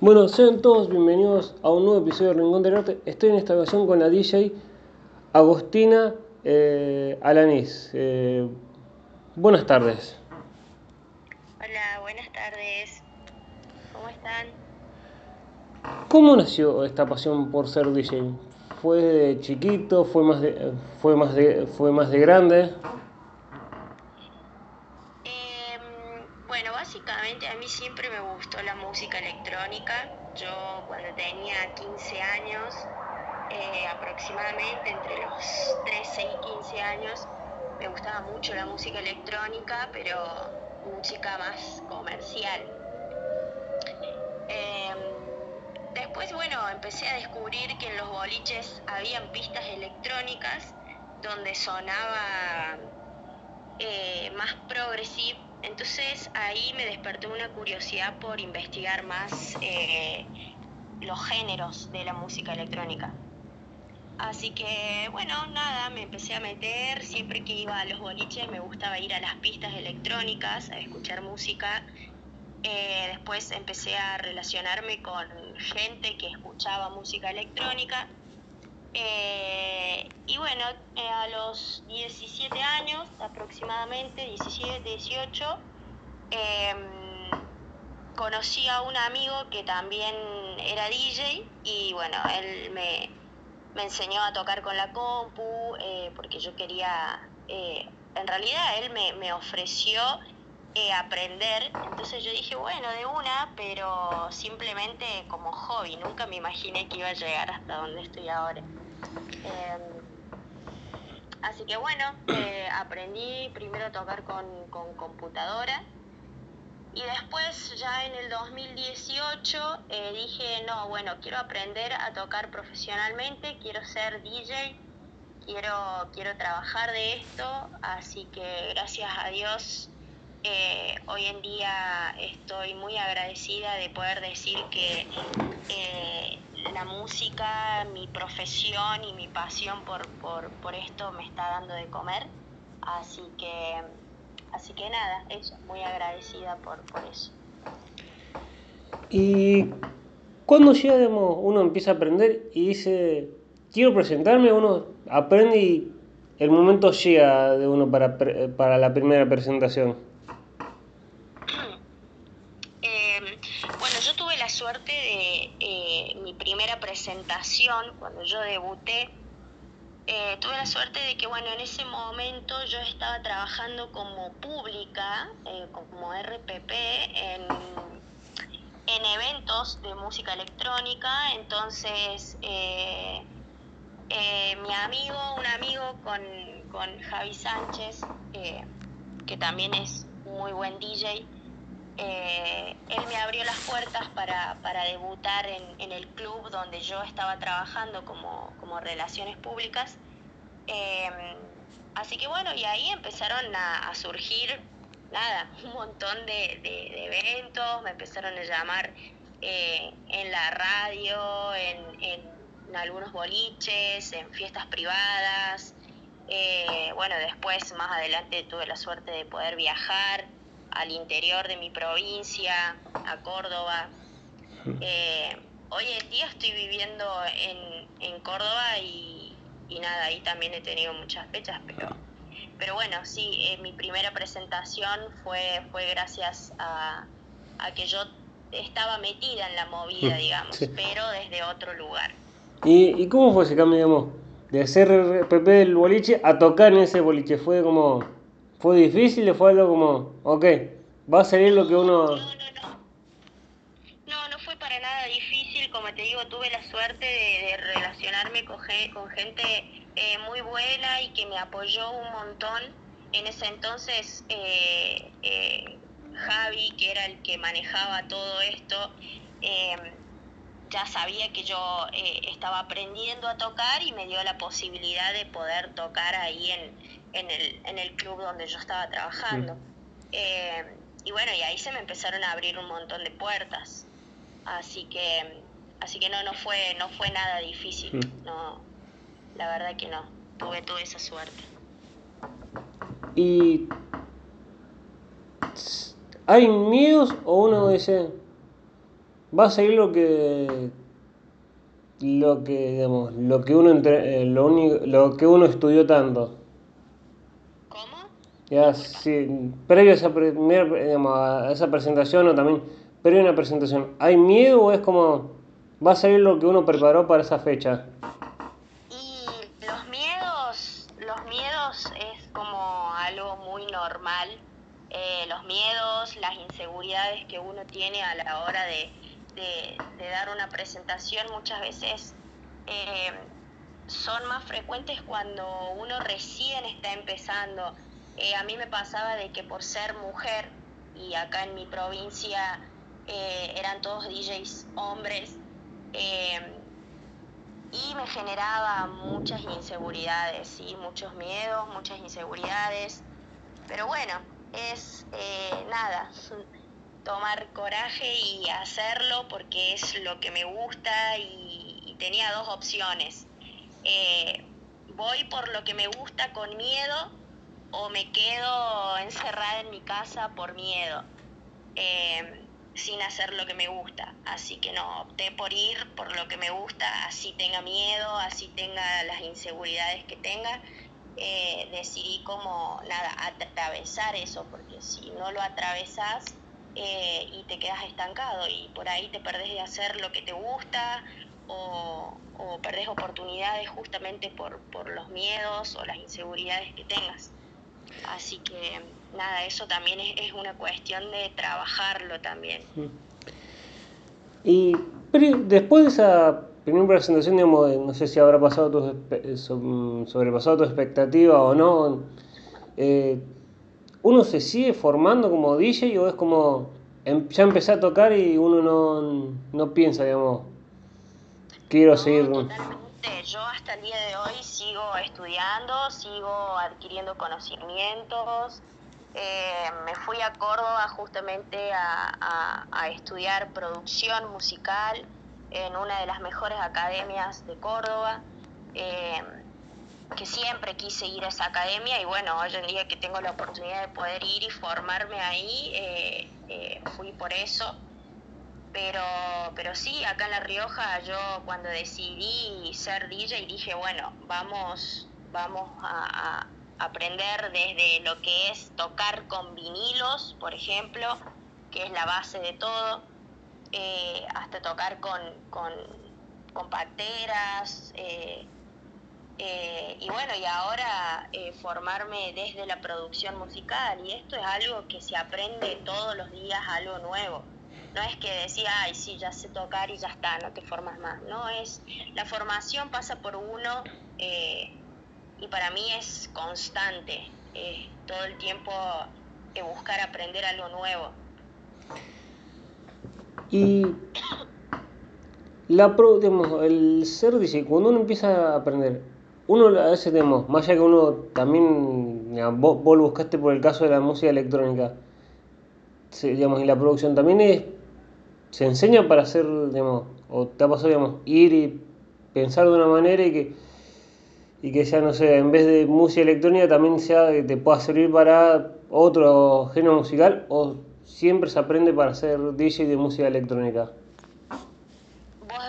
Bueno, sean todos bienvenidos a un nuevo episodio de Rincón del Arte. Estoy en esta ocasión con la DJ Agostina eh, Alanís. Eh, buenas tardes. Hola, buenas tardes. ¿Cómo están? ¿Cómo nació esta pasión por ser DJ? ¿Fue de chiquito? ¿Fue más de, fue más de, fue más de grande? a mí siempre me gustó la música electrónica. Yo cuando tenía 15 años, eh, aproximadamente entre los 13 y 15 años, me gustaba mucho la música electrónica, pero música más comercial. Em, después, bueno, empecé a descubrir que en los boliches habían pistas electrónicas donde sonaba eh, más progresivo entonces ahí me despertó una curiosidad por investigar más eh, los géneros de la música electrónica. Así que bueno, nada, me empecé a meter, siempre que iba a los boliches me gustaba ir a las pistas electrónicas, a escuchar música. Eh, después empecé a relacionarme con gente que escuchaba música electrónica eh, y bueno, eh, a los 17 años aproximadamente, 17, 18, em, conocí a un amigo que también era DJ y bueno, él me, enseñó a tocar con la compu eh, porque yo quería, en realidad él me, me ofreció aprender, entonces yo dije, bueno, de una, pero simplemente como hobby, nunca me imaginé que iba a llegar hasta donde estoy ahora. Em, así que bueno, eh, aprendí primero a tocar con, computadora y después ya en el 2018 eh, dije, no, bueno, quiero aprender a tocar profesionalmente, quiero ser DJ, quiero, quiero trabajar de esto, así que gracias a Dios eh, hoy en día estoy muy agradecida de poder decir que la música, mi profesión y mi pasión por, por, esto me está dando de comer. Así que, así que nada, eso, muy agradecida por, por eso. Y cuando llega, uno empieza a aprender y dice, quiero presentarme, uno aprende y el momento llega de uno para, para la primera presentación. suerte de eh, mi primera presentación, cuando yo debuté, eh, tuve la suerte de que, bueno, en ese momento yo estaba trabajando como pública, eh, como RPP, en, en, eventos de música electrónica, entonces mi amigo, un amigo con, con Javi Sánchez, que también es muy buen DJ, eh, él me abrió las puertas para, debutar en, el club donde yo estaba trabajando como, relaciones públicas. Em, así que bueno, y ahí empezaron a, surgir, nada, un montón de, eventos, me empezaron a llamar eh, en la radio, en, algunos boliches, en fiestas privadas. Eh, bueno, después, más adelante, tuve la suerte de poder viajar al interior de mi provincia, a Córdoba. Eh, hoy en día estoy viviendo en, en Córdoba y, nada, ahí también he tenido muchas fechas, pero, pero bueno, sí, eh, mi primera presentación fue, fue gracias a, que yo estaba metida en la movida, digamos, pero desde otro lugar. ¿Y, ¿Y cómo fue ese cambio, digamos, de hacer PP del boliche a tocar en ese boliche? ¿Fue como ¿Fue difícil o fue algo como, ok, va a salir lo que uno... No, no, no. No, no fue para nada difícil, como te digo, tuve la suerte de, relacionarme con, gente eh, muy buena y que me apoyó un montón. En ese entonces, eh, eh, Javi, que era el que manejaba todo esto, em, ya sabía que yo estaba aprendiendo a tocar y me dio la posibilidad de poder tocar ahí en, en el, en el club donde yo estaba trabajando. Eh, y bueno, y ahí se me empezaron a abrir un montón de puertas. Así que, así que no, no fue, no fue nada difícil. No, la verdad que no. Tuve toda esa suerte. ¿Y hay miedos o uno dice, va a seguir lo que lo que digamos, lo que uno entre, eh, lo, único, lo que uno estudió tanto. Ya, sí, previo a esa, digamos, a esa presentación o también previo a una presentación, ¿hay miedo o es como va a salir lo que uno preparó para esa fecha? Y los miedos, los miedos es como algo muy normal. Eh, los miedos, las inseguridades que uno tiene a la hora de, de, dar una presentación muchas veces eh, son más frecuentes cuando uno recién está empezando. Eh, a mí me pasaba de que por ser mujer y acá en mi provincia eh, eran todos DJs hombres y me generaba muchas inseguridades, y muchos miedos, muchas inseguridades. Pero bueno, es nada, tomar coraje y hacerlo porque es lo que me gusta y, tenía dos opciones. Eh, voy por lo que me gusta con miedo o me quedo encerrada en mi casa por miedo, eh, sin hacer lo que me gusta. Así que no, opté por ir por lo que me gusta, así tenga miedo, así tenga las inseguridades que tenga. Eh, decidí como nada, atravesar eso, porque si no lo atravesas, eh, y te quedas estancado y por ahí te perdés de hacer lo que te gusta o, o perdés oportunidades justamente por, por los miedos o las inseguridades que tengas. Así que nada, eso también es, es una cuestión de trabajarlo también. Y después de esa primera presentación, digamos, no sé si habrá pasado tu, sobrepasado tu expectativa o no, eh, uno se sigue formando como DJ o es como em, ya empecé a tocar y uno no, no piensa, digamos, quiero seguir. Totalmente. Yo hasta el día de hoy sigo estudiando, sigo adquiriendo conocimientos. Eh, me fui a Córdoba justamente a, a, estudiar producción musical en una de las mejores academias de Córdoba. Eh, que siempre quise ir a esa academia y bueno, hoy en día que tengo la oportunidad de poder ir y formarme ahí, eh, fui por eso. Pero, pero sí, acá en La Rioja yo cuando decidí ser DJ dije, bueno, vamos, vamos a, aprender desde lo que es tocar con vinilos, por ejemplo, que es la base de todo, eh, hasta tocar con, con, pateras, eh, y bueno, y ahora eh, formarme desde la producción musical, y esto es algo que se aprende todos los días, algo nuevo. No es que decía, ay, sí, ya sé tocar y ya está, no te formas más. No, es, la formación pasa por uno eh, y para mí es constante, todo el tiempo buscar aprender algo nuevo. Y la pro, el ser dice, cuando uno empieza a aprender, uno a veces tenemos, más allá que uno también, vos, lo buscaste por el caso de la música electrónica, digamos, y la producción también es, se enseña para hacer, digamos, o te ha pasado, digamos, ir y pensar de una manera y que, y que sea, no sé, en vez de música electrónica también sea que te pueda servir para otro género musical o siempre se aprende para ser DJ de música electrónica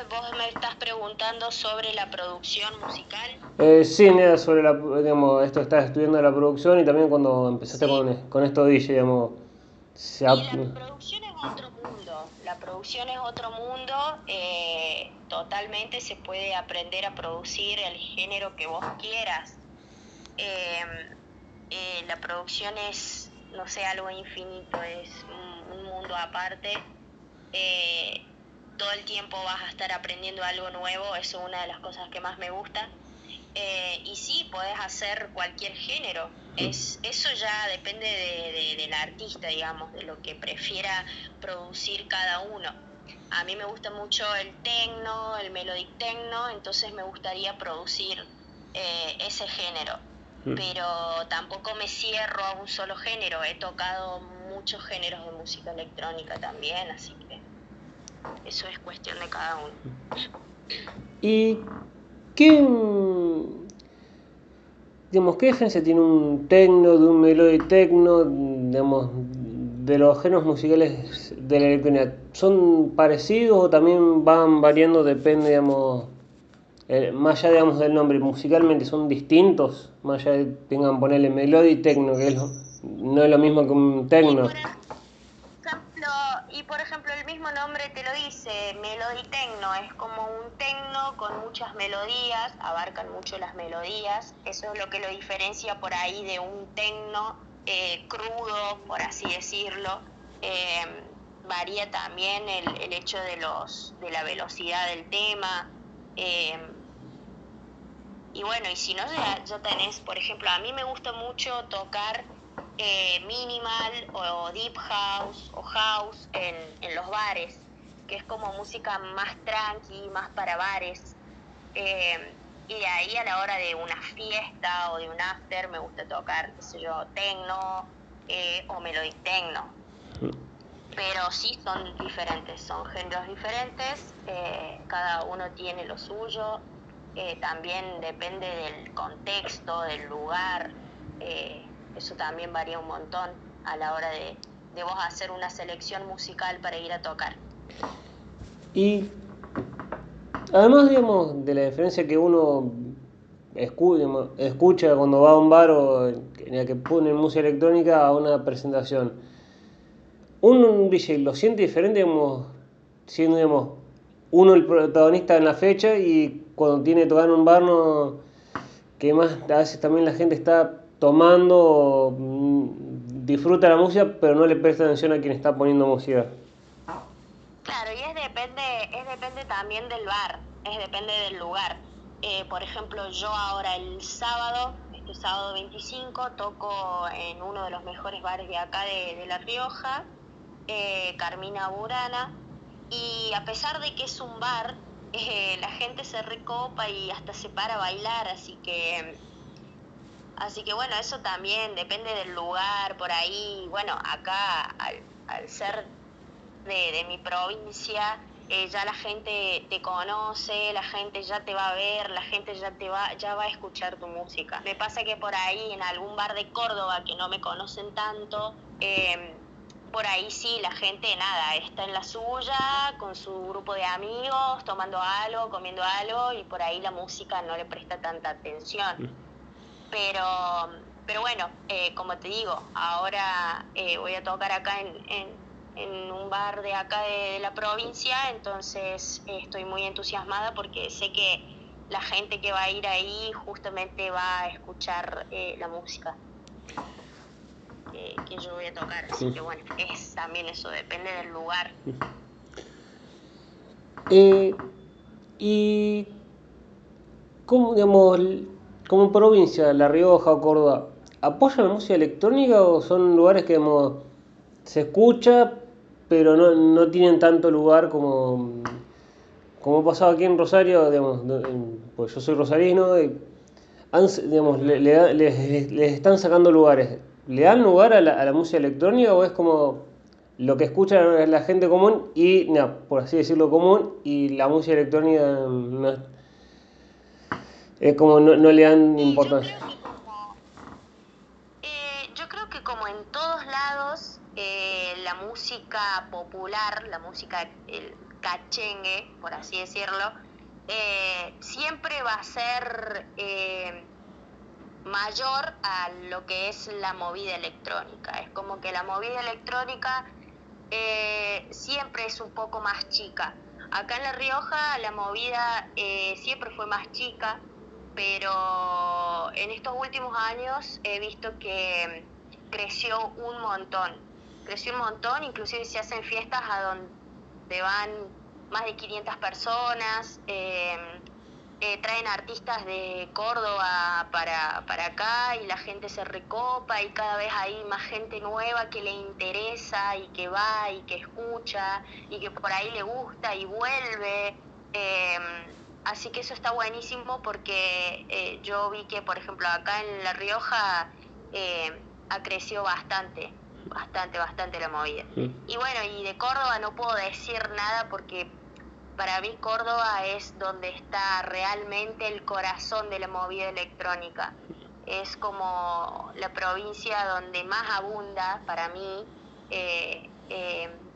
vos, me estás preguntando sobre la producción musical. Eh, sí, nada, sobre la, digamos, esto estás estudiando la producción y también cuando empezaste con, con, esto DJ, digamos... Se la producción es otro mundo, la producción es otro mundo, eh, totalmente se puede aprender a producir el género que vos quieras. Eh, eh, la producción es, no sé, algo infinito, es un, un mundo aparte. Eh, todo el tiempo vas a estar aprendiendo algo nuevo, eso es una de las cosas que más me gusta. Eh, y sí, podés hacer cualquier género, es, eso ya depende de, del artista, digamos, de lo que prefiera producir cada uno. A mí me gusta mucho el techno, el melodic techno, entonces me gustaría producir eh, ese género. Mm. Pero tampoco me cierro a un solo género, he tocado muchos géneros de música electrónica también, así que eso es cuestión de cada uno. ¿Y qué, digamos, diferencia tiene un tecno de un melody tecno, digamos, de los géneros musicales de la electrónica, ¿son parecidos o también van variando, depende, digamos, eh, más allá, digamos, del nombre, musicalmente son distintos? Más allá de tengan ponerle melody y techno, que no es lo mismo que un techno y por ejemplo el mismo nombre te lo dice, Melody Tecno, es como un tecno con muchas melodías, abarcan mucho las melodías, eso es lo que lo diferencia por ahí de un tecno eh, crudo, por así decirlo. Eh, varía también el, hecho de, los, de la velocidad del tema. Eh, y bueno, y si no, ya, ya tenés, por ejemplo, a mí me gusta mucho tocar eh, minimal o deep house o house en, en, los bares, que es como música más tranqui, más para bares. Eh, y de ahí a la hora de una fiesta o de un after me gusta tocar, qué sé yo, techno eh, o melodic techno. Pero sí son diferentes, son géneros diferentes, cada uno tiene lo suyo, también depende del contexto, del lugar. Eh, eso también varía un montón a la hora de, de vos hacer una selección musical para ir a tocar. Y además, digamos, de la diferencia que uno escucha cuando va a un bar o en el que pone música electrónica a una presentación, un DJ lo siente diferente, digamos, siendo, digamos, uno el protagonista en la fecha y cuando tiene tocar en un bar, no, que más a veces también la gente está tomando, mm, disfruta la música, pero no le presta atención a quien está poniendo música. Claro, y es depende, es depende también del bar, es depende del lugar. Eh, por ejemplo, yo ahora el sábado, este sábado 25, toco en uno de los mejores bares de acá de, La Rioja, eh, Carmina Burana, y a pesar de que es un bar, eh, la gente se recopa y hasta se para a bailar, así que Así que bueno, eso también depende del lugar, por ahí, bueno, acá al, ser de, mi provincia, eh, ya la gente te conoce, la gente ya te va a ver, la gente ya te va, ya va a escuchar tu música. Me pasa que por ahí en algún bar de Córdoba que no me conocen tanto, em, por ahí sí, la gente nada, está en la suya, con su grupo de amigos, tomando algo, comiendo algo, y por ahí la música no le presta tanta atención. Pero, pero bueno, eh, como te digo, ahora eh, voy a tocar acá en, en, un bar de acá de, la provincia, entonces eh, estoy muy entusiasmada porque sé que la gente que va a ir ahí justamente va a escuchar la música que yo voy a tocar. Así que bueno, es también eso, depende del lugar. y cómo, digamos, como provincia, La Rioja o Córdoba, ¿apoyan la música electrónica o son lugares que se escucha, pero no, tienen tanto lugar como, como ha pasado aquí en Rosario? Digamos, pues yo soy rosarino, y digamos, le, están sacando lugares. ¿Le dan lugar a la, música electrónica o es como lo que escucha la gente común y, por así decirlo, común y la música electrónica no, es como no, le dan importancia. Eh, yo creo que como en todos lados, eh, la música popular, la música el cachengue, por así decirlo, eh, siempre va a ser mayor a lo que es la movida electrónica. Es como que la movida electrónica siempre es un poco más chica. Acá en La Rioja la movida siempre fue más chica, pero en estos últimos años he visto que creció un montón, creció un montón, inclusive se hacen fiestas a donde van más de 500 personas, em, eh, traen artistas de Córdoba para, para acá y la gente se recopa y cada vez hay más gente nueva que le interesa y que va y que escucha y que por ahí le gusta y vuelve. Em, Así que eso está buenísimo porque eh, yo vi que, por ejemplo, acá en La Rioja eh, ha crecido bastante, bastante, bastante la movida. Y bueno, y de Córdoba no puedo decir nada porque para mí Córdoba es donde está realmente el corazón de la movida electrónica. Es como la provincia donde más abunda para mí eh, eh,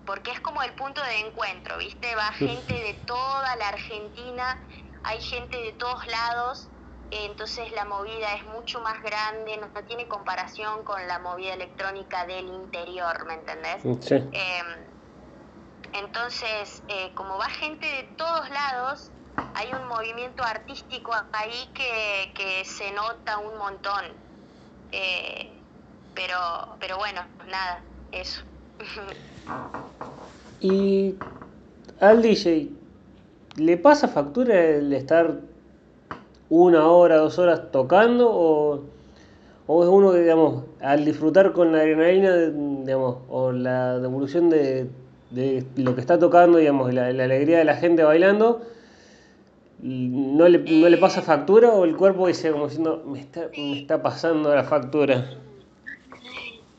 porque es como el punto de encuentro, ¿viste? Va gente de toda la Argentina, hay gente de todos lados, entonces la movida es mucho más grande, no, tiene comparación con la movida electrónica del interior, ¿me entendés? Sí. Em, entonces, eh, como va gente de todos lados, hay un movimiento artístico ahí que, que se nota un montón. Eh, pero, pero bueno, nada, eso. Y al DJ, ¿le pasa factura el estar una hora, dos horas tocando o, o es uno que, digamos, al disfrutar con la adrenalina, digamos, o la devolución de, de lo que está tocando, digamos, la, la alegría de la gente bailando, no le, no le pasa factura o el cuerpo dice como diciendo, me está, me está pasando la factura?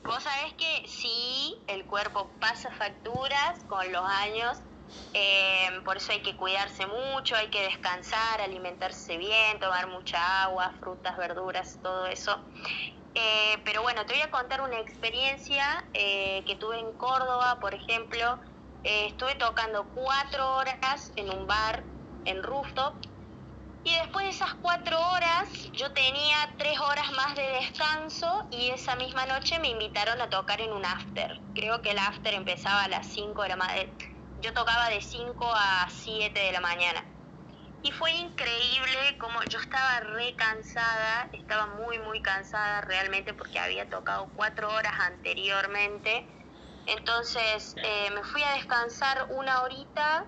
Vos sabés que sí, el cuerpo pasa facturas con los años, eh, por eso hay que cuidarse mucho, hay que descansar, alimentarse bien, tomar mucha agua, frutas, verduras, todo eso. Eh, pero bueno, te voy a contar una experiencia eh, que tuve en Córdoba, por ejemplo. estuve tocando cuatro horas en un bar en rooftop. Y después de esas cuatro horas, yo tenía tres horas más de descanso y esa misma noche me invitaron a tocar en un after. Creo que el after empezaba a las 5 de la mañana. Yo tocaba de 5 a 7 de la mañana. Y fue increíble como yo estaba re cansada, estaba muy, muy cansada realmente porque había tocado cuatro horas anteriormente. Entonces eh, me fui a descansar una horita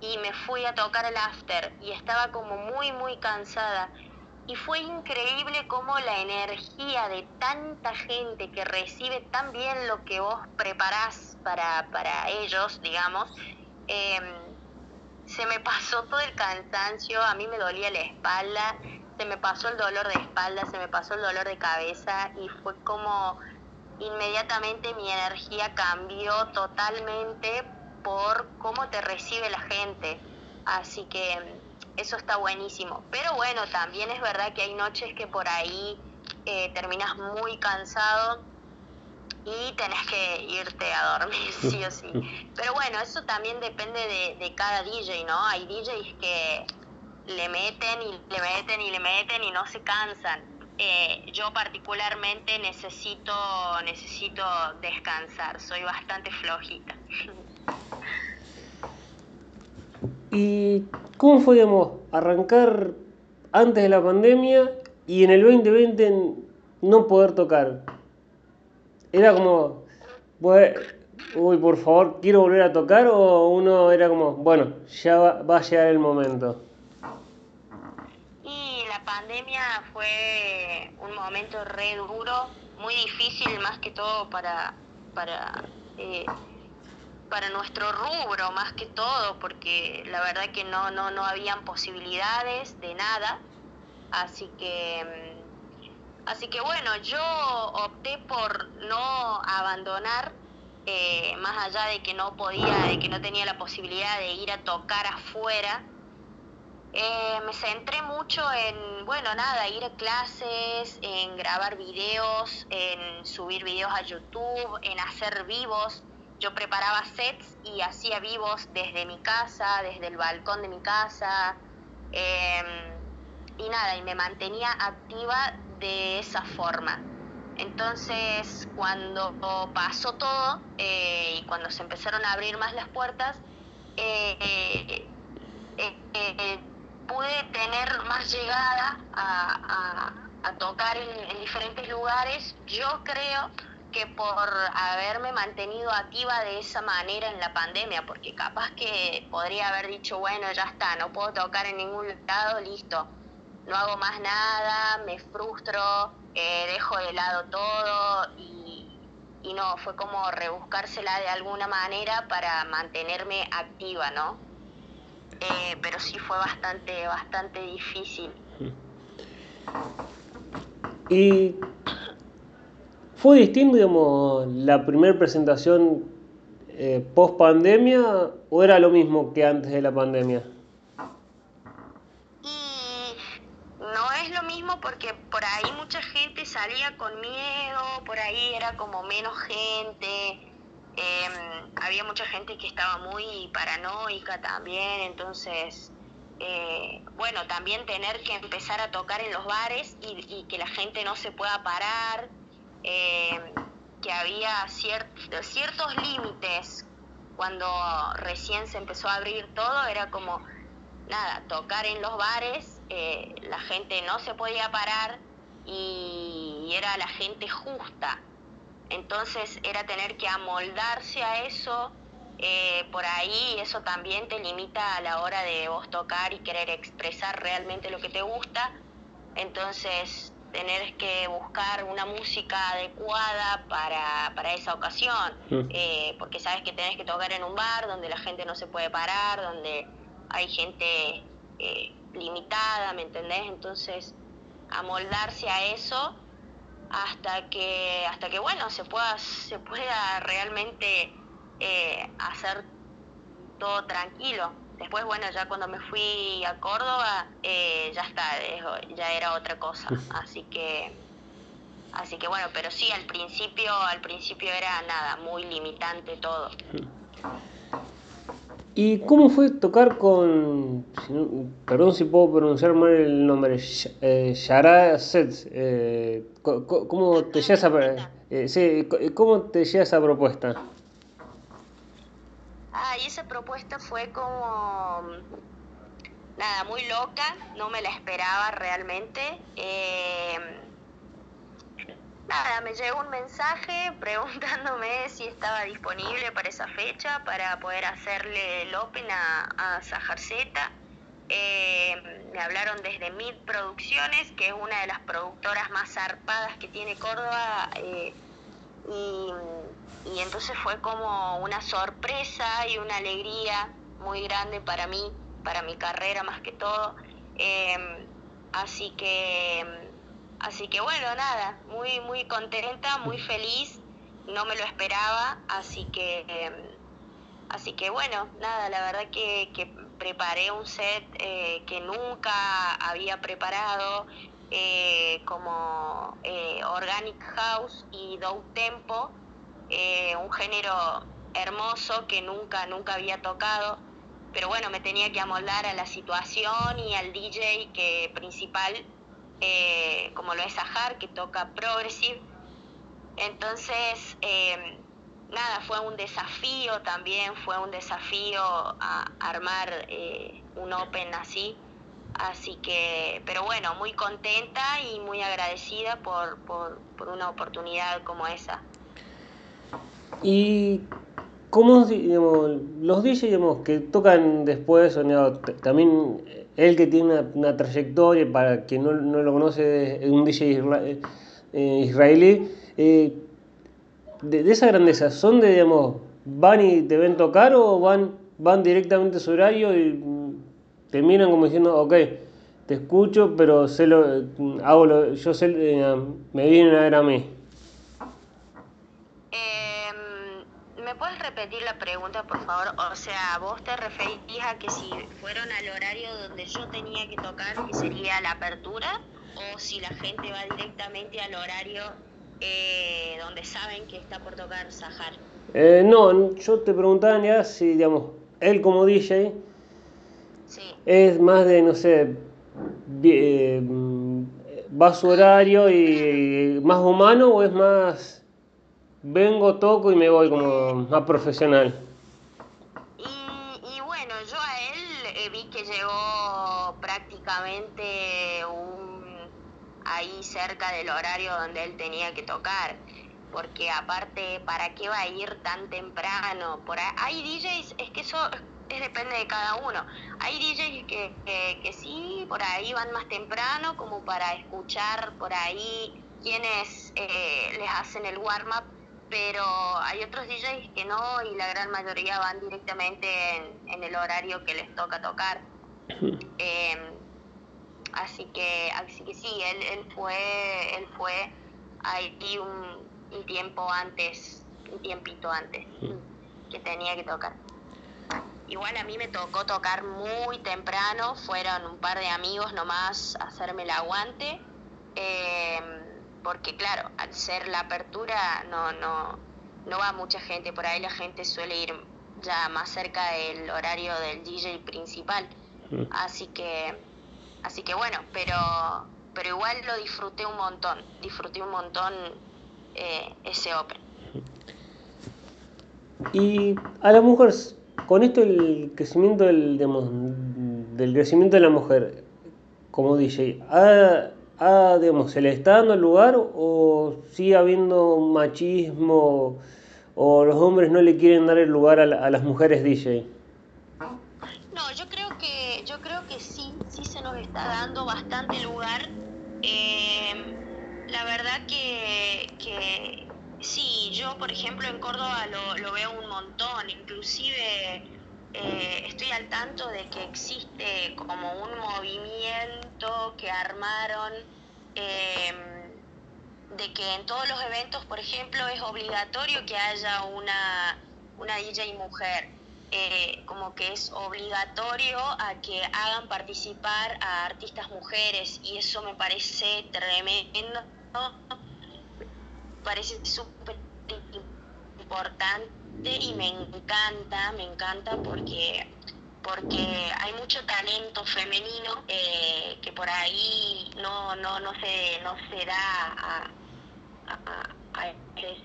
y me fui a tocar el after y estaba como muy muy cansada. Y fue increíble como la energía de tanta gente que recibe tan bien lo que vos preparás para, para ellos, digamos, em, se me pasó todo el cansancio, a mí me dolía la espalda, se me pasó el dolor de espalda, se me pasó el dolor de cabeza y fue como inmediatamente mi energía cambió totalmente por cómo te recibe la gente. Así que mm, eso está buenísimo. Pero bueno, también es verdad que hay noches que por ahí eh, terminas muy cansado y tenés que irte a dormir, sí o sí. Pero bueno, eso también depende de, cada DJ, ¿no? Hay DJs que le meten y le meten y le meten y no se cansan. Eh, yo particularmente necesito, necesito descansar, soy bastante flojita. ¿Y cómo fue, digamos, arrancar antes de la pandemia y en el 2020 no poder tocar? Era como, uy, por favor, quiero volver a tocar o uno era como, bueno, ya va, a llegar el momento. Y la pandemia fue un momento re duro, muy difícil más que todo para, para eh, para nuestro rubro más que todo, porque la verdad que no, no, no habían posibilidades de nada. Así que, mm, así que bueno, yo opté por no abandonar, eh, más allá de que no podía, de que no tenía la posibilidad de ir a tocar afuera. Eh, me centré mucho en, bueno, nada, ir a clases, en grabar videos, en subir videos a YouTube, en hacer vivos yo preparaba sets y hacía vivos desde mi casa, desde el balcón de mi casa. Em, y nada, y me mantenía activa de esa forma. Entonces, cuando pasó todo eh, y cuando se empezaron a abrir más las puertas, eh, eh, pude tener más llegada a, tocar en diferentes lugares. Yo creo que por haberme mantenido activa de esa manera en la pandemia, porque capaz que podría haber dicho, bueno, ya está, no puedo tocar en ningún lado, listo, no hago más nada, me frustro, eh, dejo de lado todo y, no, fue como rebuscársela de alguna manera para mantenerme activa, ¿no? Eh, pero sí fue bastante, bastante difícil. Y ¿Fue distinto, digamos, la primera presentación eh, post pandemia o era lo mismo que antes de la pandemia? Y no es lo mismo porque por ahí mucha gente salía con miedo, por ahí era como menos gente, Em, había mucha gente que estaba muy paranoica también, entonces, eh, bueno, también tener que empezar a tocar en los bares y, que la gente no se pueda parar, em, que había ciertos límites cuando recién se empezó a abrir todo, era como, nada, tocar en los bares, eh, la gente no se podía parar y era la gente justa. Entonces era tener que amoldarse a eso, eh, por ahí eso también te limita a la hora de vos tocar y querer expresar realmente lo que te gusta, entonces tener que buscar una música adecuada para, para esa ocasión, mm. eh, porque sabes que tenés que tocar en un bar donde la gente no se puede parar, donde hay gente eh, limitada, ¿me entendés? Entonces, amoldarse a eso hasta que hasta que bueno se pueda se pueda realmente eh, hacer todo tranquilo después bueno ya cuando me fui a Córdoba eh, ya está ya era otra cosa así que así que bueno pero sí al principio al principio era nada muy limitante todo ¿Y cómo fue tocar con, perdón si puedo pronunciar mal el nombre, eh, Shara Sets? Eh, ¿cómo, te llega esa, eh, ¿Cómo te llega esa propuesta? Ah, y esa propuesta fue como, nada, muy loca, no me la esperaba realmente. Eh, Nada, me llegó un mensaje preguntándome si estaba disponible para esa fecha para poder hacerle el open a, a eh, me hablaron desde Mid Producciones, que es una de las productoras más zarpadas que tiene Córdoba. Eh, y, entonces fue como una sorpresa y una alegría muy grande para mí, para mi carrera más que todo. Eh, así que Así que bueno, nada, muy, muy contenta, muy feliz, no me lo esperaba, así que, em, así que bueno, nada, la verdad que, que preparé un set eh, que nunca había preparado, eh, como eh, Organic House y Dow Tempo, un género hermoso que nunca, nunca había tocado, pero bueno, me tenía que amoldar a la situación y al DJ que principal eh, como lo es Sahar, que toca Progressive. Entonces, eh, nada, fue un desafío también, fue un desafío a armar eh, un Open así. Así que, pero bueno, muy contenta y muy agradecida por, por, por una oportunidad como esa. Y ¿cómo digamos, los DJs digamos, que tocan después, también él que tiene una, trayectoria, para quien no, no, lo conoce, es un DJ eh, israelí. Eh, de, esa grandeza, ¿son de, digamos, van y te ven tocar o van, van directamente a su horario y te miran como diciendo, ok, te escucho, pero sé lo, hago lo, yo sé, eh, me vienen a ver a mí? puedes repetir la pregunta, por favor? O sea, vos te referís a que si fueron al horario donde yo tenía que tocar, que sería la apertura, o si la gente va directamente al horario eh, donde saben que está por tocar Sahar. Eh, no, yo te preguntaba ya si, digamos, él como DJ es más de, no sé, eh, va a su horario y más humano o es más vengo, toco y me voy como más profesional. Y, bueno, yo a él eh, vi que llegó prácticamente un, ahí cerca del horario donde él tenía que tocar. Porque aparte, ¿para qué va a ir tan temprano? Por hay DJs, es que eso es, depende de cada uno. Hay DJs que, que, sí, por ahí van más temprano, como para escuchar por ahí quienes eh, les hacen el warm-up pero hay otros DJs que no y la gran mayoría van directamente en, el horario que les toca tocar. Em, así que así que sí, él, él fue él fue ahí un, un tiempo antes, un tiempito antes que tenía que tocar. Igual a mí me tocó tocar muy temprano, fueron un par de amigos nomás a hacerme el aguante. Eh, porque claro, al ser la apertura no, no, no va mucha gente, por ahí la gente suele ir ya más cerca del horario del DJ principal. Mm. Así que, así que bueno, pero, pero igual lo disfruté un montón, disfruté un montón eh, ese Open. Y a las mujeres, con esto el crecimiento del, del crecimiento de la mujer como DJ, ¿ha, ha, ¿se le está dando el lugar o sigue habiendo machismo o los hombres no le quieren dar el lugar a, las mujeres DJ? No, yo creo que yo creo que sí, sí se nos está dando bastante lugar. Eh, la verdad que, que sí, yo por ejemplo en Córdoba lo, lo veo un montón, inclusive eh, estoy al tanto de que existe como un movimiento que armaron em, de que en todos los eventos, por ejemplo, es obligatorio que haya una, una DJ mujer. Eh, como que es obligatorio a que hagan participar a artistas mujeres y eso me parece tremendo, parece súper importante y me encanta, me encanta porque porque hay mucho talento femenino eh, que por ahí no no no se no se da a,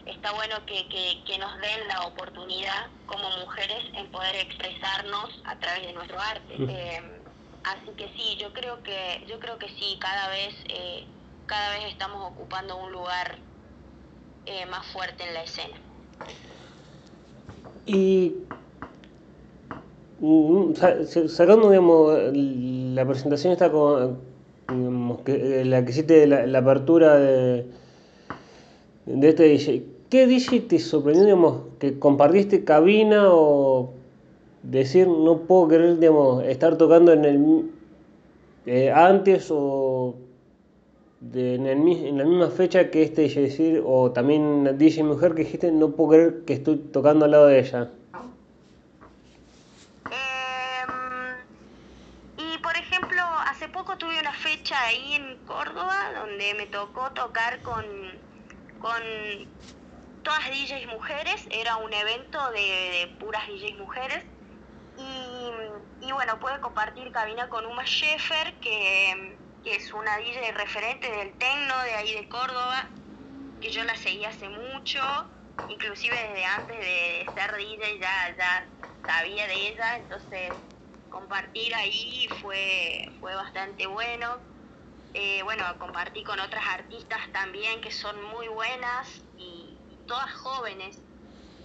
está bueno que, que, nos den la oportunidad como mujeres en poder expresarnos a través de nuestro arte. Eh, así que sí yo creo que yo creo que sí cada vez eh, cada vez estamos ocupando un lugar más fuerte en la escena. Y mm, sacando digamos, la presentación está con que, eh, la que hiciste la, la apertura de, de este DJ, ¿qué DJ te sorprendió digamos, que compartiste cabina o decir no puedo querer digamos, estar tocando en el eh, antes o en, en, la misma fecha que este decir, o también DJ Mujer que dijiste, no puedo creer que estoy tocando al lado de ella. Em, y por ejemplo, hace poco tuve una fecha ahí en Córdoba donde me tocó tocar con, con todas DJs mujeres, era un evento de, puras DJs mujeres. Y, bueno, pude compartir cabina con Uma Sheffer, que que es una DJ referente del tecno de ahí de Córdoba, que yo la seguí hace mucho, inclusive desde antes de ser DJ ya, ya sabía de ella, entonces compartir ahí fue, fue bastante bueno. Eh, bueno, compartí con otras artistas también que son muy buenas y, todas jóvenes.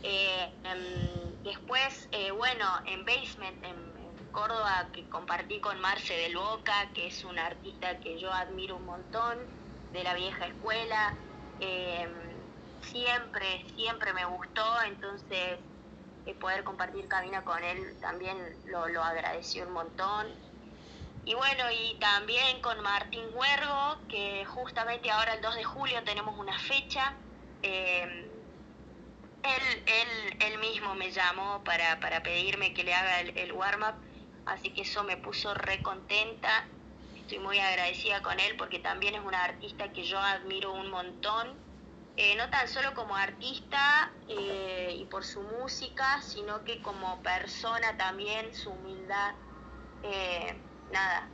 Eh, em, después, eh, bueno, en Basement, en Córdoba que compartí con Marce del Boca, que es una artista que yo admiro un montón, de la vieja escuela. Em, siempre, siempre me gustó, entonces eh, poder compartir cabina con él también lo, lo agradeció un montón. Y bueno, y también con Martín Huergo, que justamente ahora el 2 de julio tenemos una fecha. Em, él, él, él, mismo me llamó para, para pedirme que le haga el warm-up así que eso me puso re contenta. Estoy muy agradecida con él porque también es una artista que yo admiro un montón, eh, no tan solo como artista eh, y por su música, sino que como persona también, su humildad. Eh, nada,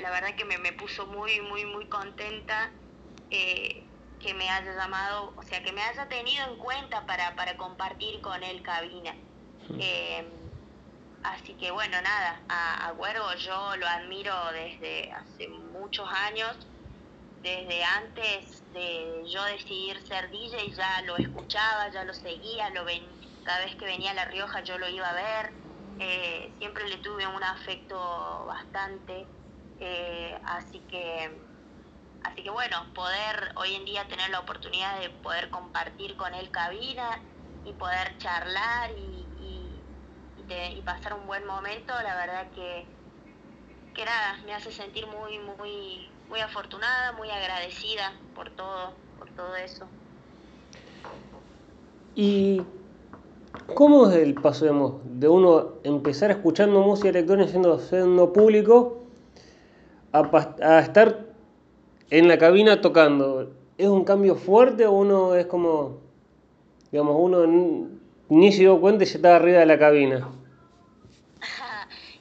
la verdad que me, puso muy, muy, muy contenta que me haya llamado, o sea, que me haya tenido en cuenta para, para compartir con él cabina. Eh, así que bueno, nada, a, a yo lo admiro desde hace muchos años, desde antes de yo decidir ser DJ ya lo escuchaba, ya lo seguía, lo ven, cada vez que venía a La Rioja yo lo iba a ver, eh, siempre le tuve un afecto bastante, eh, así que así que bueno, poder hoy en día tener la oportunidad de poder compartir con él cabina y poder charlar y y pasar un buen momento, la verdad que, que nada, me hace sentir muy, muy, muy afortunada, muy agradecida por todo, por todo eso. ¿Y cómo es el paso, digamos, de uno empezar escuchando música electrónica siendo, siendo público a, a estar en la cabina tocando? ¿es un cambio fuerte o uno es como, digamos, uno ni se dio cuenta y se estaba arriba de la cabina?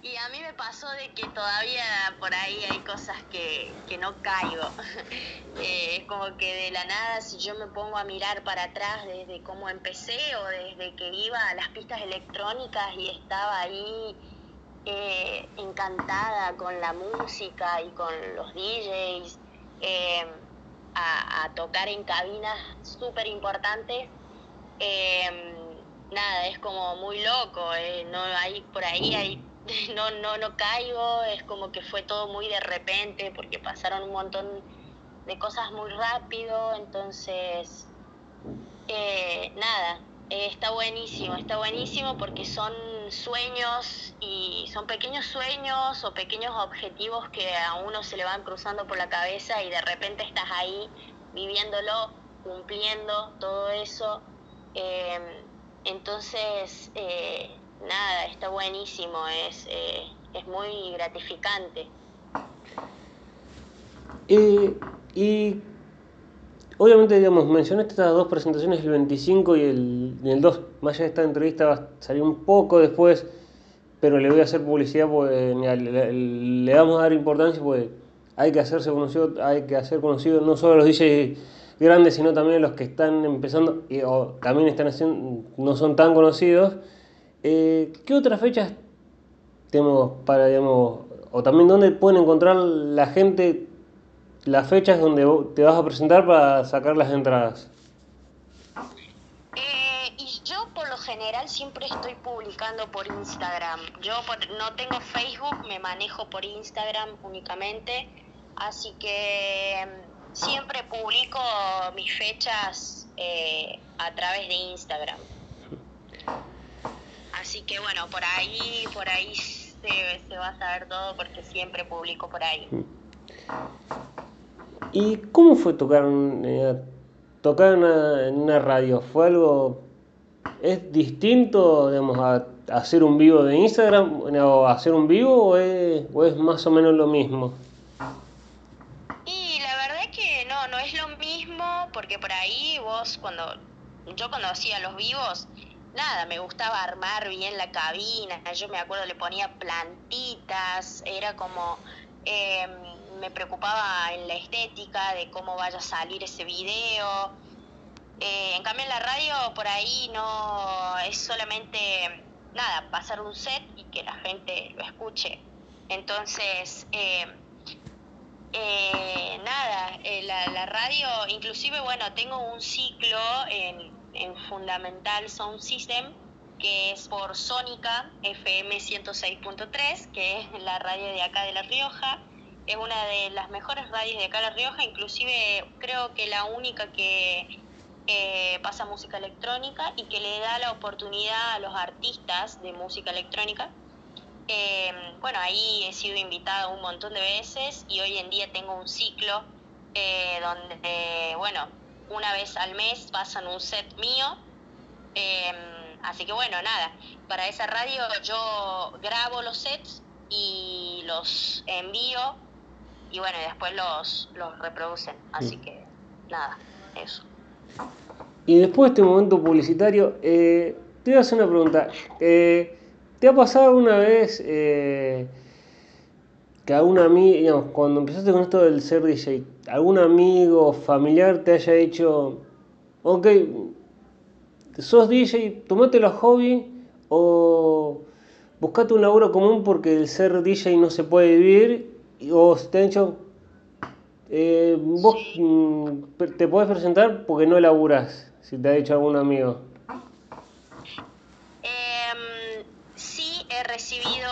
y a mí me pasó de que todavía por ahí hay cosas que, que no caigo. Eh, es como que de la nada, si yo me pongo a mirar para atrás desde cómo empecé o desde que iba a las pistas electrónicas y estaba ahí eh, encantada con la música y con los DJs, eh, a, tocar en cabinas súper importantes. Nada, es como muy loco, no hay por ahí hay no, no, no caigo, es como que fue todo muy de repente porque pasaron un montón de cosas muy rápido, entonces nada, eh, está buenísimo, está buenísimo porque son sueños y son pequeños sueños o pequeños objetivos que a uno se le van cruzando por la cabeza y de repente estás ahí viviéndolo, cumpliendo todo eso. Em, entonces, eh, nada, está buenísimo, es, eh, es muy gratificante. y Obviamente, digamos, mencionaste estas dos presentaciones, el 25 y el, el 2. Más allá de esta entrevista va a salir un poco después, pero le voy a hacer publicidad porque le, vamos a dar importancia porque hay que hacerse conocido, hay que hacer conocido no solo a los DJs grandes, sino también a los que están empezando y o también están haciendo, no son tan conocidos. Eh, ¿Qué otras fechas tenemos para, digamos, o también dónde pueden encontrar la gente las fechas donde te vas a presentar para sacar las entradas. Eh, y yo por lo general siempre estoy publicando por Instagram. Yo no tengo Facebook, me manejo por Instagram únicamente, así que mm, siempre publico mis fechas eh, a través de Instagram. Así que bueno, por ahí, por ahí se, se va a saber todo porque siempre publico por ahí. ¿Y cómo fue tocar, eh, tocar en una, radio? ¿Fue algo, es distinto, digamos, a, hacer un vivo de Instagram o hacer un vivo o es, más o menos lo mismo? Y la verdad es que no, no es lo mismo porque por ahí vos cuando, yo cuando hacía los vivos, nada, me gustaba armar bien la cabina, yo me acuerdo le ponía plantitas, era como... Eh, me preocupaba en la estética de cómo vaya a salir ese video. Eh, en cambio en la radio por ahí no es solamente nada, pasar un set y que la gente lo escuche. Entonces, eh, eh, nada, la, la, radio, inclusive, bueno, tengo un ciclo en, en Fundamental Sound System que es por Sónica FM 106.3, que es la radio de acá de La Rioja es una de las mejores radios de acá La Rioja, inclusive creo que la única que eh, pasa música electrónica y que le da la oportunidad a los artistas de música electrónica. Eh, bueno, ahí he sido invitada un montón de veces y hoy en día tengo un ciclo eh, donde, bueno, una vez al mes pasan un set mío. así que bueno, nada, para esa radio yo grabo los sets y los envío y bueno, después los, los reproducen. Así que nada, eso. Y después de este momento publicitario, eh, te voy a hacer una pregunta. Eh, ¿Te ha pasado alguna vez eh, que algún amigo, digamos, cuando empezaste con esto del ser DJ, algún amigo familiar te haya dicho, ok, sos DJ, tomátelo a hobby o buscate un laburo común porque el ser DJ no se puede vivir o te han dicho, eh, vos mm, te podés presentar porque no laburas, si te ha dicho algún amigo. Em, sí, he recibido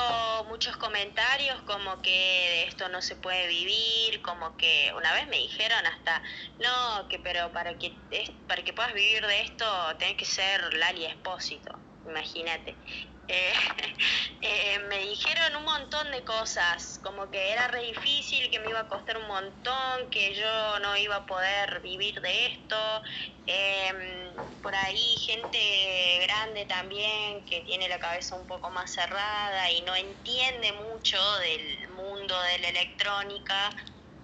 muchos comentarios como que de esto no se puede vivir, como que una vez me dijeron hasta, no, que pero para que, para que puedas vivir de esto tenés que ser Lali Espósito, imagínate. Eh, eh, me dijeron un montón de cosas, como que era re difícil, que me iba a costar un montón, que yo no iba a poder vivir de esto. Em, por ahí gente grande también que tiene la cabeza un poco más cerrada y no entiende mucho del mundo de la electrónica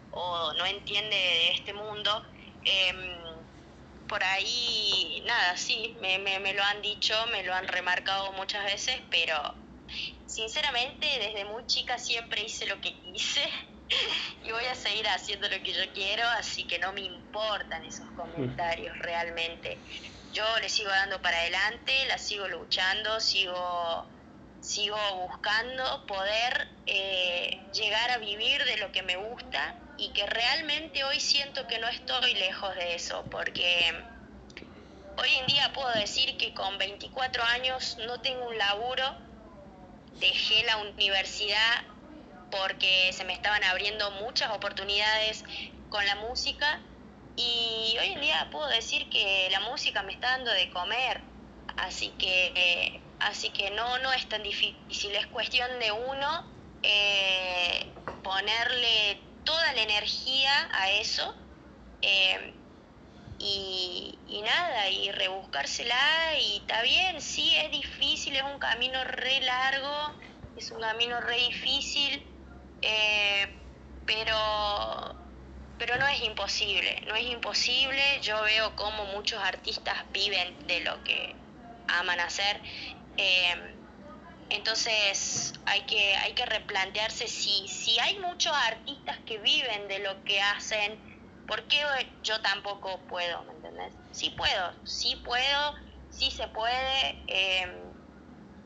o no entiende de este mundo. Em, por ahí, nada, sí, me, me, lo han dicho, me lo han remarcado muchas veces, pero sinceramente desde muy chica siempre hice lo que quise y voy a seguir haciendo lo que yo quiero, así que no me importan esos comentarios realmente. Yo le sigo dando para adelante, la sigo luchando, sigo, sigo buscando poder eh, llegar a vivir de lo que me gusta y que realmente hoy siento que no estoy lejos de eso, porque hoy en día puedo decir que con 24 años no tengo un laburo, dejé la universidad porque se me estaban abriendo muchas oportunidades con la música y hoy en día puedo decir que la música me está dando de comer, así que así que no no es tan difícil, es cuestión de uno eh, ponerle toda la energía a eso eh, y, nada, y rebuscársela y está bien, sí, es difícil, es un camino re largo, es un camino re difícil, eh, pero, pero no es imposible, no es imposible, yo veo cómo muchos artistas viven de lo que aman hacer. Eh, entonces hay que, hay que replantearse si, si hay muchos artistas que viven de lo que hacen, ¿por qué yo tampoco puedo? ¿Me entendés? Sí puedo, sí puedo, sí se puede. Eh,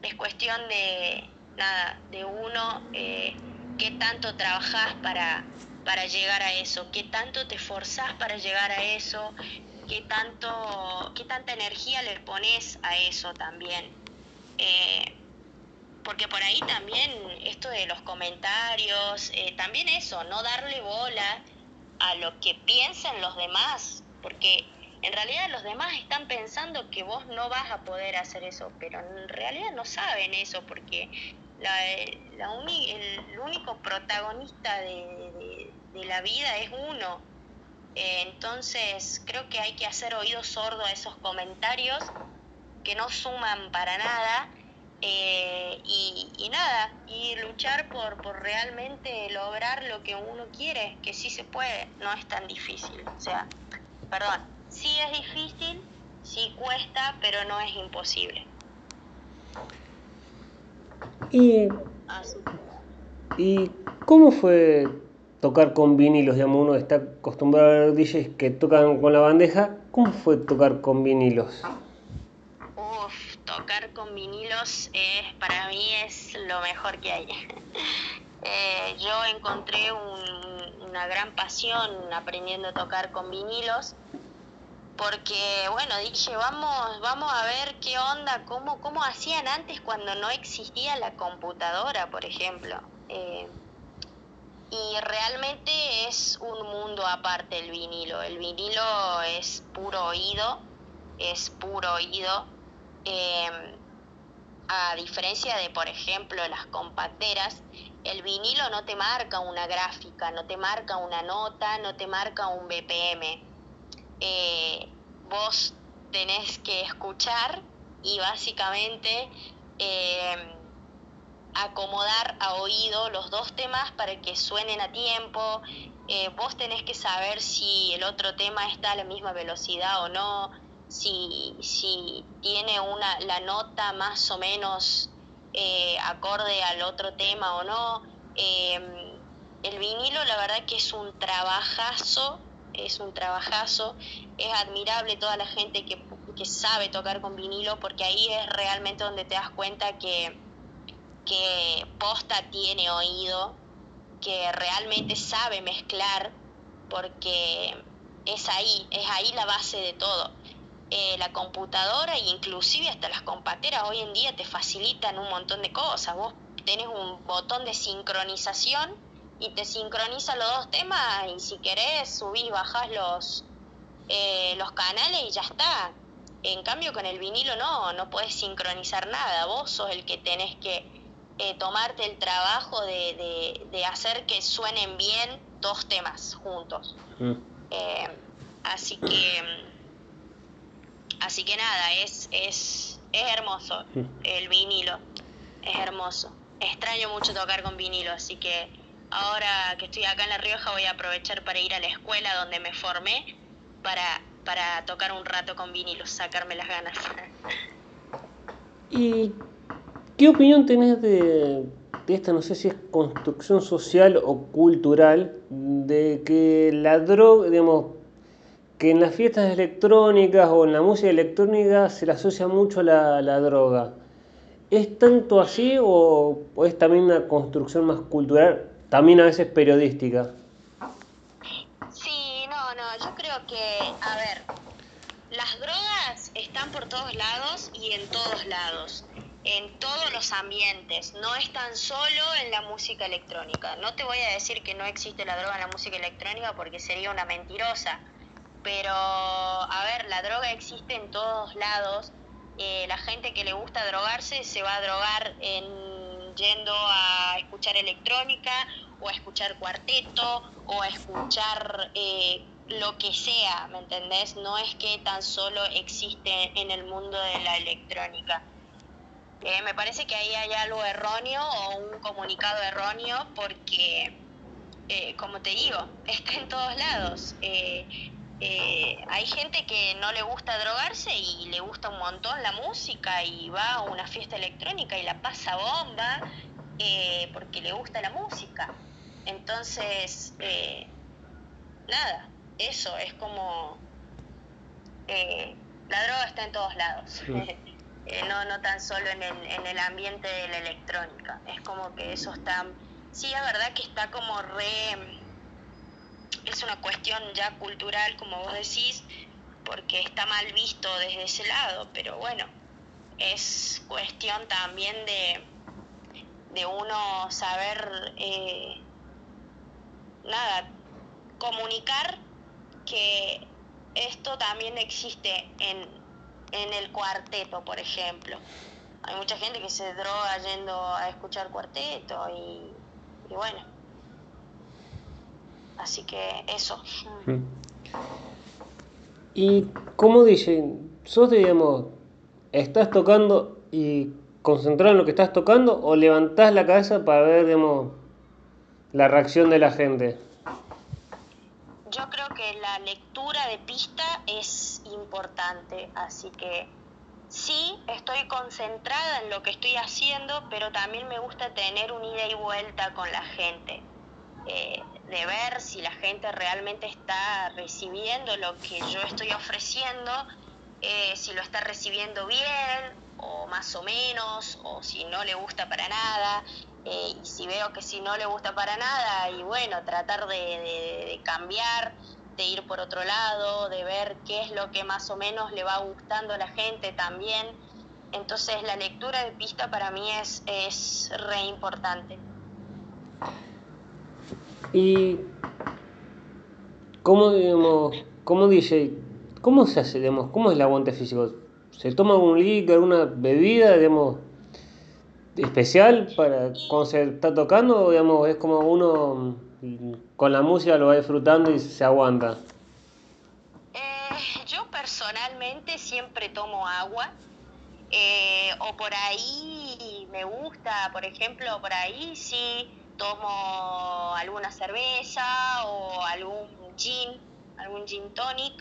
es cuestión de nada, de uno, eh, qué tanto trabajás para, para llegar a eso, qué tanto te esforzás para llegar a eso, qué tanto, qué tanta energía le pones a eso también. Eh, porque por ahí también esto de los comentarios, eh, también eso, no darle bola a lo que piensan los demás, porque en realidad los demás están pensando que vos no vas a poder hacer eso, pero en realidad no saben eso, porque la, la el, único protagonista de, la vida es uno. Eh, entonces creo que hay que hacer oído sordo a esos comentarios que no suman para nada eh, y, nada, y luchar por, por realmente lograr lo que uno quiere, que sí se puede, no es tan difícil. O sea, perdón, sí es difícil, sí cuesta, pero no es imposible. Y, ¿Y cómo fue tocar con vinilos? Digamos, uno está acostumbrado a ver DJs que tocan con la bandeja. ¿Cómo fue tocar con vinilos? Tocar con vinilos es, para mí es lo mejor que hay. Eh, yo encontré una gran pasión aprendiendo a tocar con vinilos porque bueno dije vamos vamos a ver qué onda cómo cómo hacían antes cuando no existía la computadora por ejemplo eh, y realmente es un mundo aparte el vinilo el vinilo es puro oído es puro oído Em, a diferencia de, por ejemplo, las compacteras, el vinilo no te marca una gráfica, no te marca una nota, no te marca un BPM. Eh, vos tenés que escuchar y básicamente em, acomodar a oído los dos temas para que suenen a tiempo. Eh, vos tenés que saber si el otro tema está a la misma velocidad o no si, si tiene una, la nota más o menos eh, acorde al otro tema o no. Em, el vinilo la verdad que es un trabajazo, es un trabajazo, es admirable toda la gente que, que sabe tocar con vinilo porque ahí es realmente donde te das cuenta que, que posta tiene oído, que realmente sabe mezclar, porque es ahí, es ahí la base de todo. Eh, la computadora e inclusive hasta las compateras hoy en día te facilitan un montón de cosas. Vos tenés un botón de sincronización y te sincroniza los dos temas y si querés subís, bajás los, eh, los canales y ya está. En cambio con el vinilo no, no puedes sincronizar nada. Vos sos el que tenés que eh, tomarte el trabajo de, de, hacer que suenen bien dos temas juntos. Mm. así que Así que nada, es, es, es hermoso el vinilo, es hermoso. Extraño mucho tocar con vinilo, así que ahora que estoy acá en La Rioja voy a aprovechar para ir a la escuela donde me formé, para, para tocar un rato con vinilos, sacarme las ganas. ¿Y qué opinión tenés de, de esta, no sé si es construcción social o cultural, de que la droga, digamos, que en las fiestas electrónicas o en la música electrónica se le asocia mucho la, la droga. ¿Es tanto así o, es también una construcción más cultural, también a veces periodística? Sí, no, no, yo creo que, a ver, las drogas están por todos lados y en todos lados en todos los ambientes, no es tan solo en la música electrónica. No te voy a decir que no existe la droga en la música electrónica porque sería una mentirosa, pero a ver, la droga existe en todos lados. Eh, la gente que le gusta drogarse se va a drogar en, yendo a escuchar electrónica o a escuchar cuarteto o a escuchar eh, lo que sea, ¿me entendés? No es que tan solo existe en el mundo de la electrónica. Eh, me parece que ahí hay algo erróneo o un comunicado erróneo porque, como te digo, está en todos lados. Hay gente que no le gusta drogarse y le gusta un montón la música y va a una fiesta electrónica y la pasa bomba porque le gusta la música. Entonces, nada, eso es como... la droga está en todos lados. Eh, no, no tan solo en el, en el ambiente de la electrónica. Es como que eso está, sí, es verdad que está como re, es una cuestión ya cultural, como vos decís, porque está mal visto desde ese lado, pero bueno, es cuestión también de, de uno saber, eh, nada, comunicar que esto también existe en en el cuarteto, por ejemplo. Hay mucha gente que se droga yendo a escuchar cuarteto y, bueno. Así que eso. Y como dicen, sos digamos, estás tocando y concentrado en lo que estás tocando o levantás la cabeza para ver digamos, la reacción de la gente? Yo creo que la lectura de pista es importante, así que sí estoy concentrada en lo que estoy haciendo, pero también me gusta tener un ida y vuelta con la gente, eh, de ver si la gente realmente está recibiendo lo que yo estoy ofreciendo, eh, si lo está recibiendo bien o más o menos, o si no le gusta para nada. Eh, y si veo que si no le gusta para nada, y bueno, tratar de, cambiar, de ir por otro lado, de ver qué es lo que más o menos le va gustando a la gente también. Entonces la lectura de pista para mí es, es re importante. Y cómo digamos, cómo dice, cómo se hace, digamos, cómo es el aguante físico, se toma algún líquido, alguna bebida, digamos, especial para cuando se está tocando, digamos, es como uno con la música lo va disfrutando y se aguanta. Eh, yo personalmente siempre tomo agua. Eh, o por ahí me gusta, por ejemplo, por ahí sí tomo alguna cerveza o algún gin, algún gin tonic.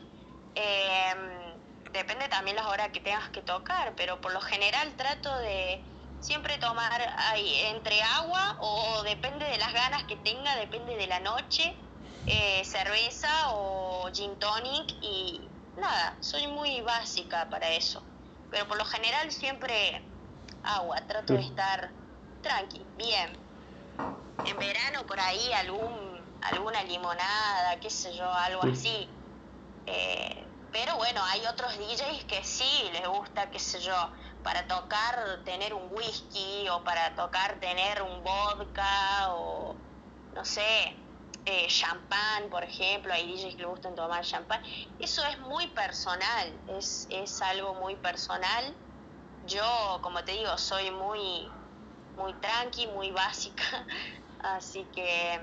Em, depende también las horas que tengas que tocar, pero por lo general trato de siempre tomar ahí, entre agua o depende de las ganas que tenga, depende de la noche, eh, cerveza o gin tonic y nada, soy muy básica para eso. Pero por lo general siempre agua, trato de estar tranqui, bien. En verano por ahí algún alguna limonada, qué sé yo, algo así. Eh, pero bueno, hay otros DJs que sí les gusta, qué sé yo, para tocar tener un whisky o para tocar tener un vodka o no sé, eh, champán, por ejemplo, hay DJs que le gustan tomar champán. Eso es muy personal, es, es algo muy personal. Yo, como te digo, soy muy, muy tranqui, muy básica, así que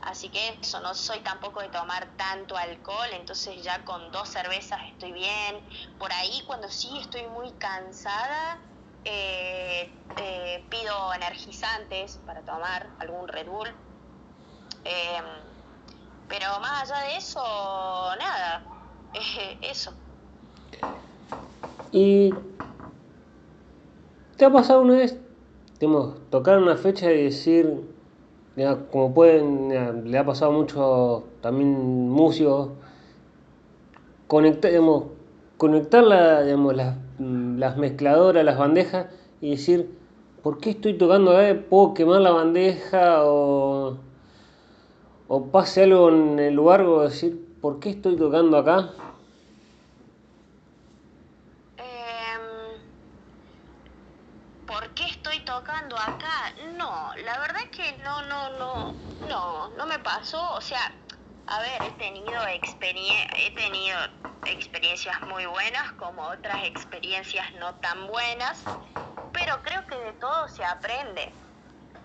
Así que eso, no soy tampoco de tomar tanto alcohol, entonces ya con dos cervezas estoy bien. Por ahí cuando sí estoy muy cansada, eh, eh, pido energizantes para tomar algún Red Bull. Em, Pero más allá de eso, nada, eso. ¿Y te ha pasado una vez, digamos, tocar una fecha y decir, como pueden, le ha pasado mucho también músicos, conectar, digamos, conectar la, digamos, las, las mezcladoras, las bandejas y decir, ¿por qué estoy tocando acá? ¿Puedo quemar la bandeja? O, o pase algo en el lugar o decir, ¿por qué estoy tocando acá? Em, ¿Por qué estoy tocando acá? No, la verdad es que no, no, no, no, no me pasó. O sea, a ver, he tenido, he tenido experiencias muy buenas como otras experiencias no tan buenas, pero creo que de todo se aprende.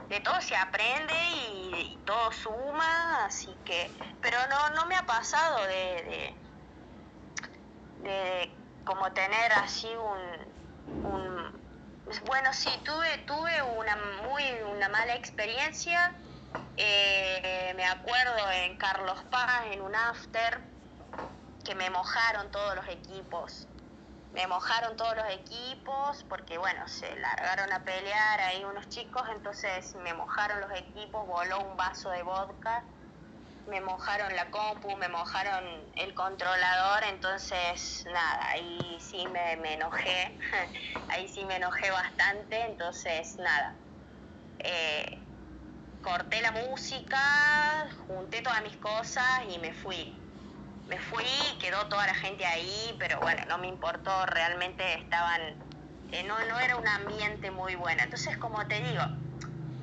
De todo se aprende y, todo suma, así que, pero no, no me ha pasado de, de, como tener así un, un, bueno, sí, tuve, tuve una muy, una mala experiencia eh, me acuerdo en Carlos Paz, en un after, que me mojaron todos los equipos. Me mojaron todos los equipos porque, bueno, se largaron a pelear ahí unos chicos, entonces me mojaron los equipos, voló un vaso de vodka, me mojaron la compu, me mojaron el controlador, entonces nada, ahí sí me, me enojé, ahí sí me enojé bastante, entonces nada. Eh, corté la música, junté todas mis cosas y me fui. Me fui, quedó toda la gente ahí, pero bueno, no me importó, realmente estaban, eh, no, no era un ambiente muy bueno. Entonces, como te digo,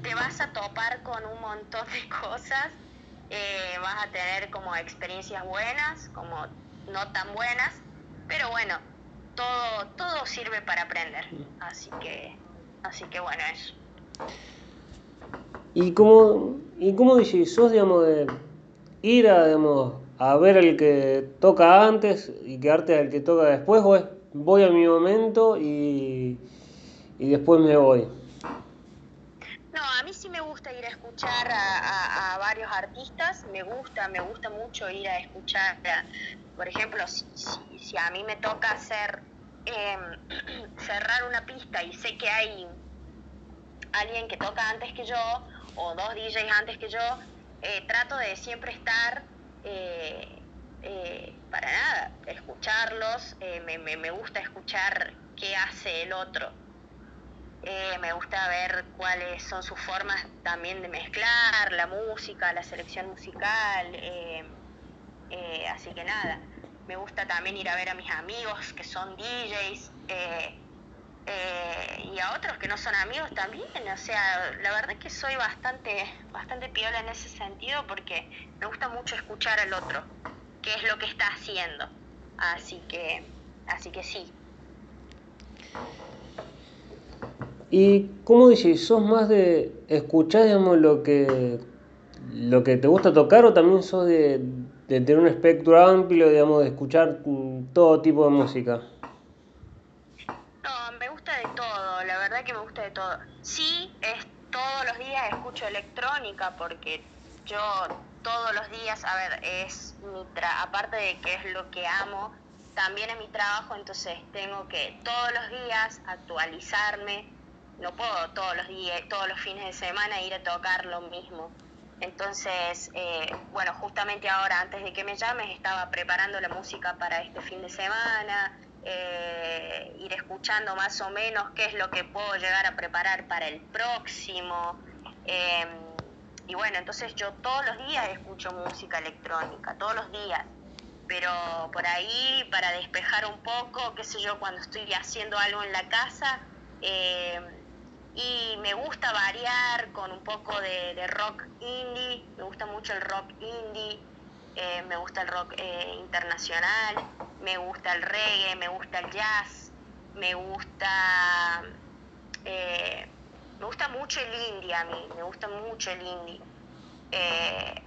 te vas a topar con un montón de cosas, eh, vas a tener como experiencias buenas, como no tan buenas, pero bueno, todo, todo sirve para aprender. Así que, así que bueno, eso. ¿Y cómo, y cómo dices, sos, digamos, de ir a, digamos, a ver al que toca antes y quedarte al que toca después, o es voy a mi momento y, y después me voy? Sí me gusta ir a escuchar a, varios artistas, me gusta, me gusta mucho ir a escuchar, por ejemplo, si, a mí me toca hacer, em, cerrar una pista y sé que hay alguien que toca antes que yo, o dos DJs antes que yo, eh, trato de siempre estar eh, eh, para nada, escucharlos, me, me, gusta escuchar qué hace el otro. Me gusta ver cuáles son sus formas también de mezclar la música, la selección musical. así que nada, me gusta también ir a ver a mis amigos que son DJs. Eh, y a otros que no son amigos también. O sea, la verdad es que soy bastante, bastante piola en ese sentido porque me gusta mucho escuchar al otro, qué es lo que está haciendo. Así que, así que sí. ¿Y cómo dices? ¿Sos más de escuchar, digamos, lo que, lo que te gusta tocar o también sos de, de tener un espectro amplio, digamos, de escuchar todo tipo de música? de todo, la verdad que me gusta de todo. Sí, es todos los días escucho electrónica porque yo todos los días, a ver, es mi tra aparte de que es lo que amo, también es mi trabajo, entonces tengo que todos los días actualizarme. No puedo todos los días, todos los fines de semana ir a tocar lo mismo. Entonces, eh, bueno, justamente ahora, antes de que me llames, estaba preparando la música para este fin de semana, eh, ir escuchando más o menos qué es lo que puedo llegar a preparar para el próximo. Em, y bueno, entonces yo todos los días escucho música electrónica, todos los días. Pero por ahí, para despejar un poco, qué sé yo, cuando estoy haciendo algo en la casa, em, y me gusta variar con un poco de, de rock indie, me gusta mucho el rock indie, eh, me gusta el rock eh, internacional, me gusta el reggae, me gusta el jazz, me gusta eh, me gusta mucho el indie a mí, me gusta mucho el indie.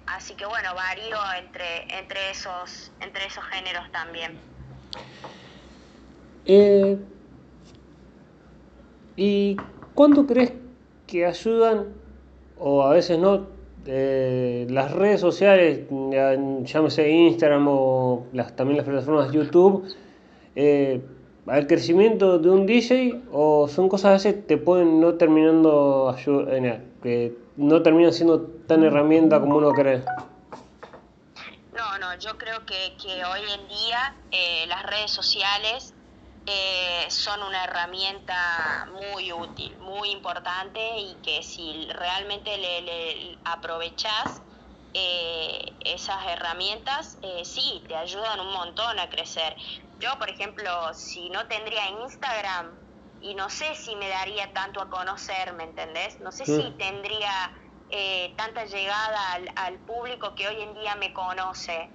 así que bueno, varío entre, entre, esos, entre esos géneros también. ¿Y cuánto crees que ayudan, o a veces no, eh, las redes sociales, llámese Instagram o las, también las plataformas YouTube, eh, al crecimiento de un DJ o son cosas a veces te pueden no terminando que no terminan siendo tan herramienta como uno cree. No, no, yo creo que, que hoy en día eh, las redes sociales eh, son una herramienta muy útil, muy importante y que si realmente le, le aprovechás eh, esas herramientas, eh, sí, te ayudan un montón a crecer. Yo, por ejemplo, si no tendría Instagram y no sé si me daría tanto a conocer, ¿me entendés? No sé si tendría tanta llegada al, al, público que hoy en día me conoce.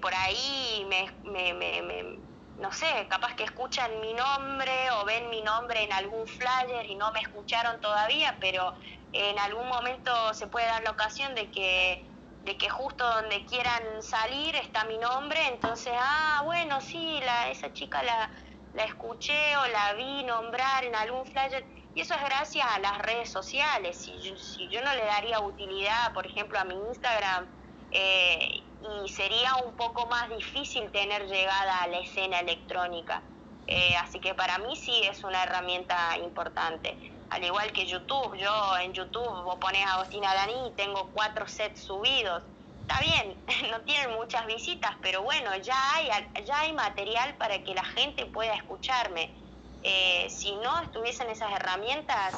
por ahí me, me, me no sé, capaz que escuchan mi nombre o ven mi nombre en algún flyer y no me escucharon todavía, pero en algún momento se puede dar la ocasión de que de que justo donde quieran salir está mi nombre, entonces, ah, bueno, sí, la, esa chica la, la escuché o la vi nombrar en algún flyer, y eso es gracias a las redes sociales. Si yo, si yo no le daría utilidad, por ejemplo, a mi Instagram, eh, y sería un poco más difícil tener llegada a la escena electrónica. Eh, así que para mí sí es una herramienta importante. Al igual que YouTube, yo en YouTube vos pones a Agostina Dani y tengo cuatro sets subidos. Está bien, no tienen muchas visitas, pero bueno, ya hay, ya hay material para que la gente pueda escucharme. Eh, si no estuviesen esas herramientas,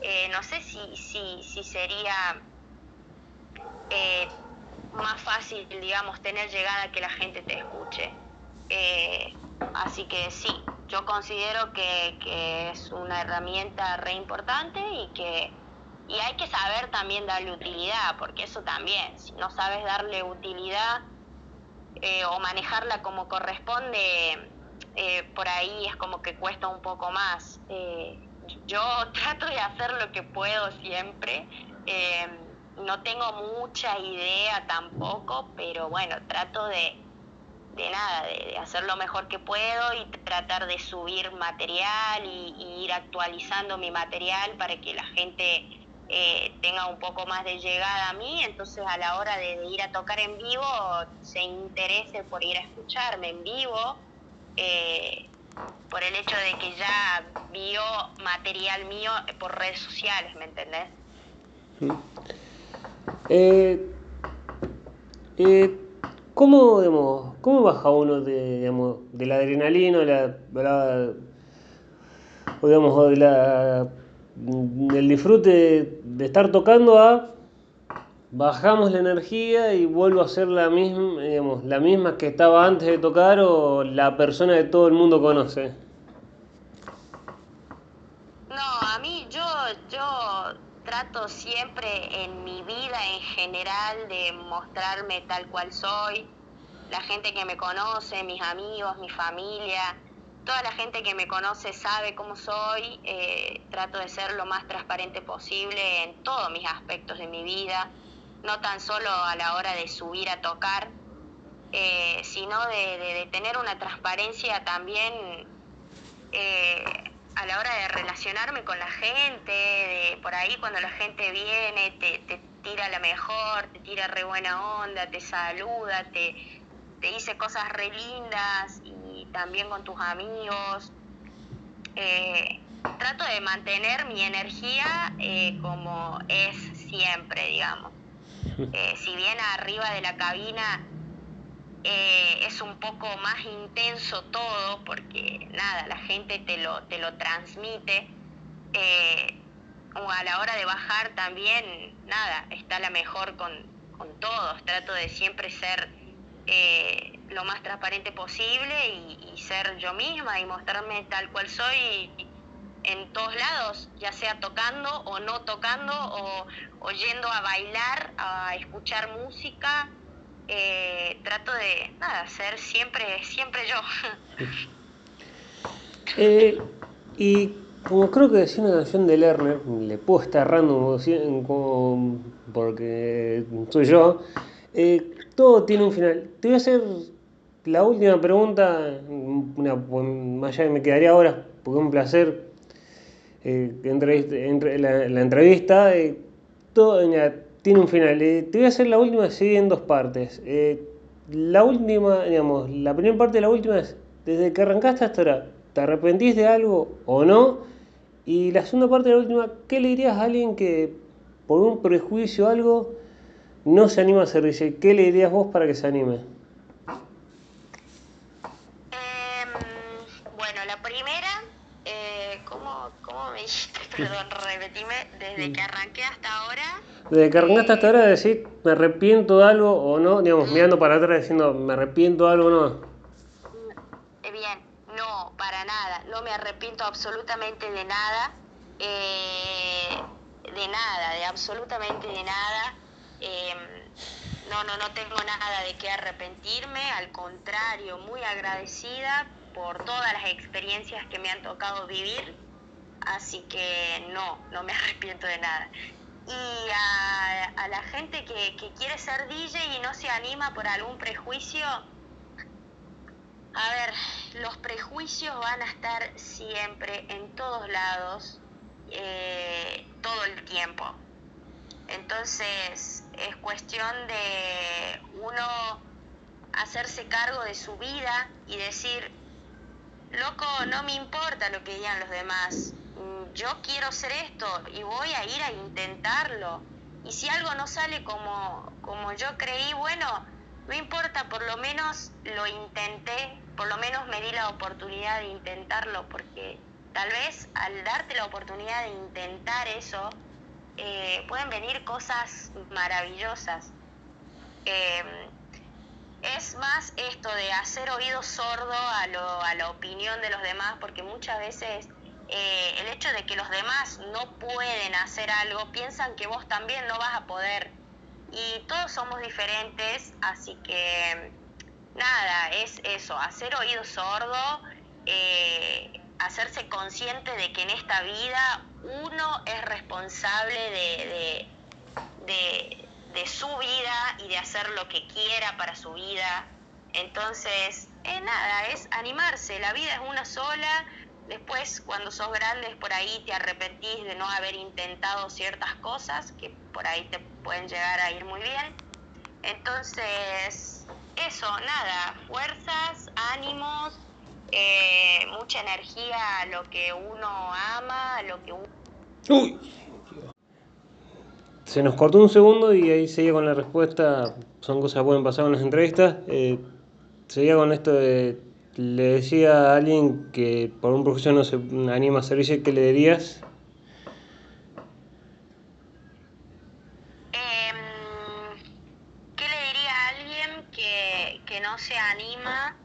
eh, no sé si, si, si sería más fácil, digamos, tener llegada que la gente te escuche. Eh, así que sí, yo considero que, es una herramienta re importante y que y hay que saber también darle utilidad, porque eso también, si no sabes darle utilidad eh, o manejarla como corresponde, eh, por ahí es como que cuesta un poco más. yo trato de hacer lo que puedo siempre no tengo mucha idea tampoco, pero bueno, trato de, de nada, de, hacer lo mejor que puedo y tratar de subir material y, ir actualizando mi material para que la gente eh, tenga un poco más de llegada a mí, entonces a la hora de, ir a tocar en vivo se interese por ir a escucharme en vivo, eh, por el hecho de que ya vio material mío por redes sociales, ¿me entendés? Eh, eh, ¿cómo, ¿Cómo baja uno de, digamos, de la adrenalina, la, la, o digamos, de la, del disfrute de estar tocando a bajamos la energía y vuelvo a ser la misma, digamos, la misma que estaba antes de tocar o la persona que todo el mundo conoce? No, a mí yo, yo trato siempre en mi vida en general de mostrarme tal cual soy. La gente que me conoce, mis amigos, mi familia, toda la gente que me conoce sabe cómo soy. Eh, trato de ser lo más transparente posible en todos mis aspectos de mi vida, no tan solo a la hora de subir a tocar, eh, sino de, tener una transparencia también. Eh, a la hora de relacionarme con la gente, de por ahí cuando la gente viene, te, te tira la mejor, te tira re buena onda, te saluda, te, te dice cosas re lindas y también con tus amigos. Eh, trato de mantener mi energía eh, como es siempre, digamos. Eh, si bien arriba de la cabina eh, es un poco más intenso todo porque nada, la gente te lo, te lo transmite. Eh, a la hora de bajar también, nada, está la mejor con, todos. Trato de siempre ser eh, lo más transparente posible y, ser yo misma y mostrarme tal cual soy en todos lados, ya sea tocando o no tocando o, o yendo a bailar, a escuchar música eh, trato de nada, ser siempre, siempre yo. Eh, y como creo que decía una canción de Lerner, le puedo estar errando como, porque soy yo, eh, todo tiene un final. Te voy a hacer la última pregunta, una, más allá que me quedaría ahora, porque es un placer eh, entre, la, entrevista. Todo, tiene un final. Eh, te voy a hacer la última así en dos partes. Eh, la última, digamos, la primera parte de la última es, desde que arrancaste hasta ahora, ¿te arrepentís de algo o no? Y la segunda parte de la última, ¿qué le dirías a alguien que por un prejuicio o algo no se anima a hacer ¿Qué le dirías vos para que se anime? Perdón, repetime, desde que arranqué hasta ahora. Desde que arrancaste hasta ahora, decir, me arrepiento de algo o no, digamos, mirando para atrás diciendo, me arrepiento de algo o no. Eh, bien, no, para nada, no me arrepiento absolutamente de nada, eh, de nada, de absolutamente de nada. Em, no, no, no tengo nada de qué arrepentirme, al contrario, muy agradecida por todas las experiencias que me han tocado vivir, así que no, no me arrepiento de nada. Y a, la gente que, que quiere ser DJ y no se anima por algún prejuicio, a ver, los prejuicios van a estar siempre en todos lados, eh, todo el tiempo. Entonces es cuestión de uno hacerse cargo de su vida y decir, loco, no me importa lo que digan los demás, yo quiero ser esto y voy a ir a intentarlo. Y si algo no sale como, como yo creí, bueno, no importa, por lo menos lo intenté, por lo menos me di la oportunidad de intentarlo, porque tal vez al darte la oportunidad de intentar eso, eh, pueden venir cosas maravillosas. Em, es más esto de hacer oído sordo a, lo, a la opinión de los demás, porque muchas veces eh, el hecho de que los demás no pueden hacer algo, piensan que vos también no vas a poder. Y todos somos diferentes, así que nada, es eso, hacer oído sordo, eh, hacerse consciente de que en esta vida uno es responsable de, de, su vida y de hacer lo que quiera para su vida. Entonces, eh, nada, es animarse, la vida es una sola, Después, cuando sos grande, por ahí te arrepentís de no haber intentado ciertas cosas que por ahí te pueden llegar a ir muy bien. Entonces, eso, nada, fuerzas, ánimos, eh, mucha energía a lo que uno ama, a lo que uno... Uy. Se nos cortó un segundo y ahí seguía con la respuesta. Son cosas que pueden pasar en las entrevistas. Eh, seguía con esto de le decía a alguien que por un profesor no se anima a servicio, ¿qué le dirías? Em, ¿Qué le diría a alguien que, que no se anima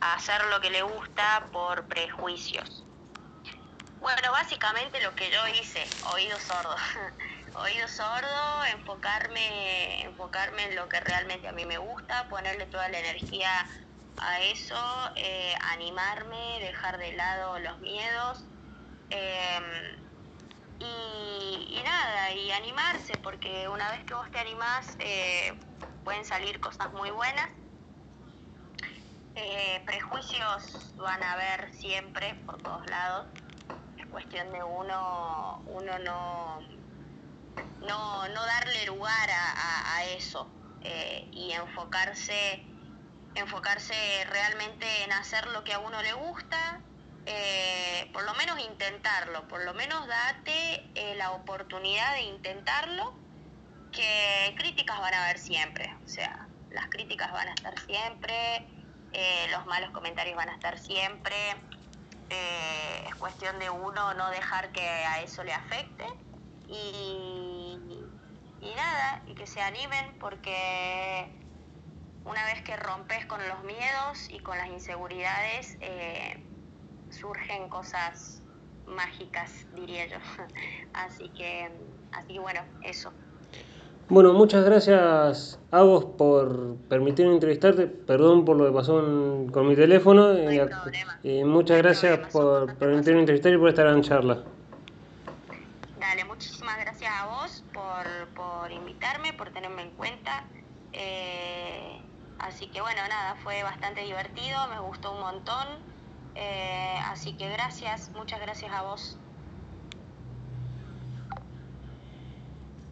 a hacer lo que le gusta por prejuicios? Bueno, básicamente lo que yo hice, oído sordo. oído sordo, enfocarme, enfocarme en lo que realmente a mí me gusta, ponerle toda la energía a eso, eh, animarme, dejar de lado los miedos em, y, nada, y animarse, porque una vez que vos te animás eh, pueden salir cosas muy buenas. Eh, prejuicios van a haber siempre por todos lados. Es cuestión de uno, uno no, no, no darle lugar a, a eso y enfocarse enfocarse realmente en hacer lo que a uno le gusta, eh, por lo menos intentarlo, por lo menos date eh, la oportunidad de intentarlo, que críticas van a haber siempre, o sea, las críticas van a estar siempre, eh, los malos comentarios van a estar siempre, es cuestión de uno no dejar que a eso le afecte y, y nada, y que se animen porque una vez que rompes con los miedos y con las inseguridades, eh, surgen cosas mágicas, diría yo. así que, así bueno, eso. Bueno, muchas gracias a vos por permitirme entrevistarte. Perdón por lo que pasó con mi teléfono. y, muchas gracias por permitirme entrevistar y por estar en charla. Dale, muchísimas gracias a vos por, por invitarme, por tenerme en cuenta. Eh, Así que bueno, nada, fue bastante divertido, me gustó un montón. Eh, así que gracias, muchas gracias a vos.